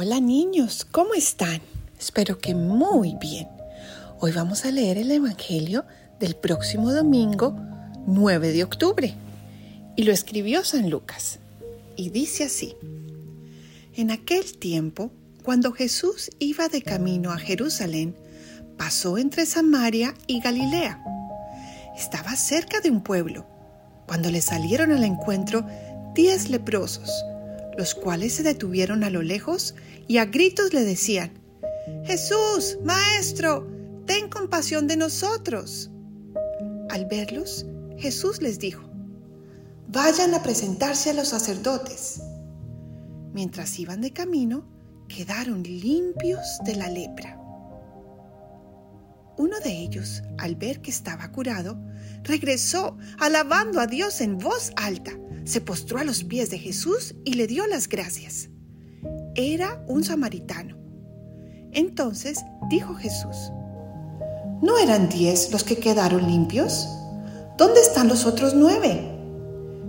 Hola niños, ¿cómo están? Espero que muy bien. Hoy vamos a leer el Evangelio del próximo domingo 9 de octubre. Y lo escribió San Lucas. Y dice así. En aquel tiempo, cuando Jesús iba de camino a Jerusalén, pasó entre Samaria y Galilea. Estaba cerca de un pueblo, cuando le salieron al encuentro diez leprosos los cuales se detuvieron a lo lejos y a gritos le decían, Jesús, Maestro, ten compasión de nosotros. Al verlos, Jesús les dijo, Vayan a presentarse a los sacerdotes. Mientras iban de camino, quedaron limpios de la lepra. Uno de ellos, al ver que estaba curado, regresó alabando a Dios en voz alta se postró a los pies de Jesús y le dio las gracias. Era un samaritano. Entonces dijo Jesús, ¿no eran diez los que quedaron limpios? ¿Dónde están los otros nueve?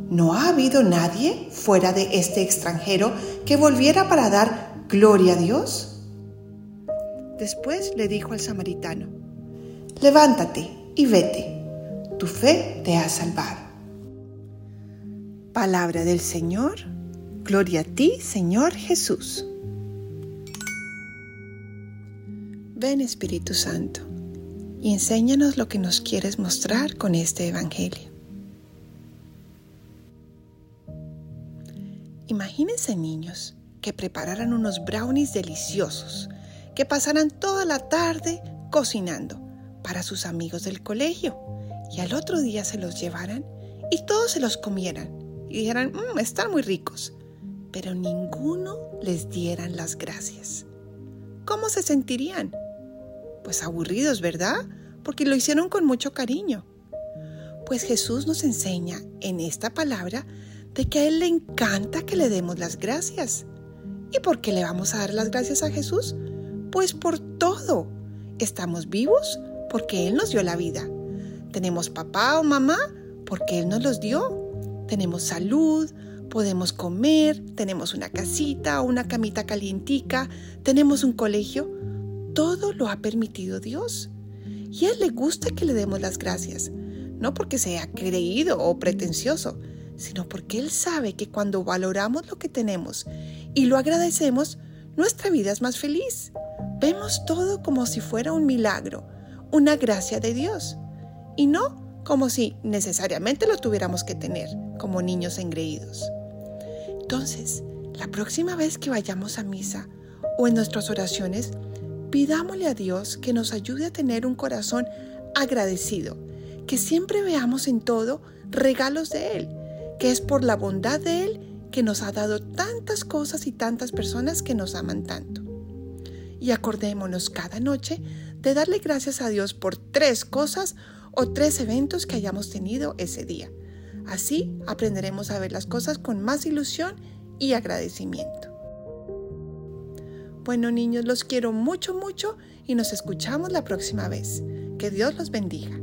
¿No ha habido nadie fuera de este extranjero que volviera para dar gloria a Dios? Después le dijo al samaritano, levántate y vete, tu fe te ha salvado. Palabra del Señor. Gloria a ti, Señor Jesús. Ven Espíritu Santo y enséñanos lo que nos quieres mostrar con este Evangelio. Imagínense niños que prepararan unos brownies deliciosos, que pasaran toda la tarde cocinando para sus amigos del colegio y al otro día se los llevaran y todos se los comieran y dijeran, mmm, están muy ricos, pero ninguno les dieran las gracias. ¿Cómo se sentirían? Pues aburridos, ¿verdad? Porque lo hicieron con mucho cariño. Pues Jesús nos enseña en esta palabra de que a Él le encanta que le demos las gracias. ¿Y por qué le vamos a dar las gracias a Jesús? Pues por todo. Estamos vivos porque Él nos dio la vida. Tenemos papá o mamá porque Él nos los dio tenemos salud, podemos comer, tenemos una casita, una camita calientica, tenemos un colegio. Todo lo ha permitido Dios. Y a Él le gusta que le demos las gracias, no porque sea creído o pretencioso, sino porque Él sabe que cuando valoramos lo que tenemos y lo agradecemos, nuestra vida es más feliz. Vemos todo como si fuera un milagro, una gracia de Dios, y no como si necesariamente lo tuviéramos que tener como niños engreídos. Entonces, la próxima vez que vayamos a misa o en nuestras oraciones, pidámosle a Dios que nos ayude a tener un corazón agradecido, que siempre veamos en todo regalos de Él, que es por la bondad de Él que nos ha dado tantas cosas y tantas personas que nos aman tanto. Y acordémonos cada noche de darle gracias a Dios por tres cosas o tres eventos que hayamos tenido ese día. Así aprenderemos a ver las cosas con más ilusión y agradecimiento. Bueno niños, los quiero mucho, mucho y nos escuchamos la próxima vez. Que Dios los bendiga.